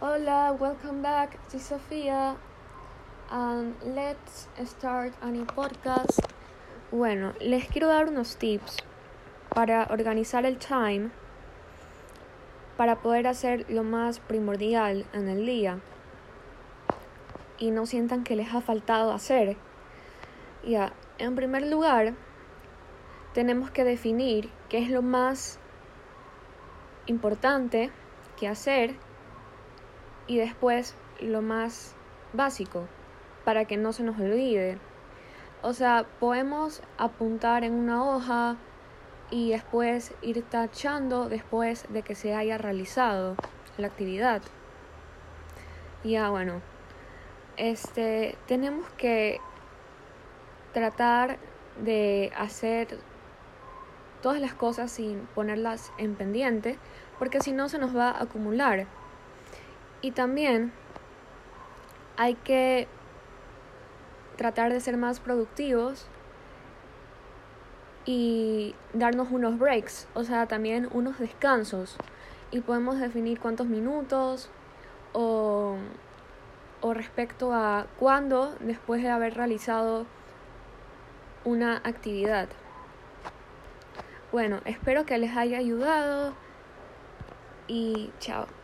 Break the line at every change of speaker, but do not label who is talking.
Hola, welcome back. Soy Sofía. And let's start a new podcast. Bueno, les quiero dar unos tips para organizar el time para poder hacer lo más primordial en el día y no sientan que les ha faltado hacer. Ya, en primer lugar, tenemos que definir qué es lo más importante que hacer y después lo más básico para que no se nos olvide. O sea, podemos apuntar en una hoja y después ir tachando después de que se haya realizado la actividad. Ya bueno, este tenemos que tratar de hacer todas las cosas sin ponerlas en pendiente, porque si no se nos va a acumular. Y también hay que tratar de ser más productivos y darnos unos breaks, o sea, también unos descansos. Y podemos definir cuántos minutos o, o respecto a cuándo después de haber realizado una actividad. Bueno, espero que les haya ayudado y chao.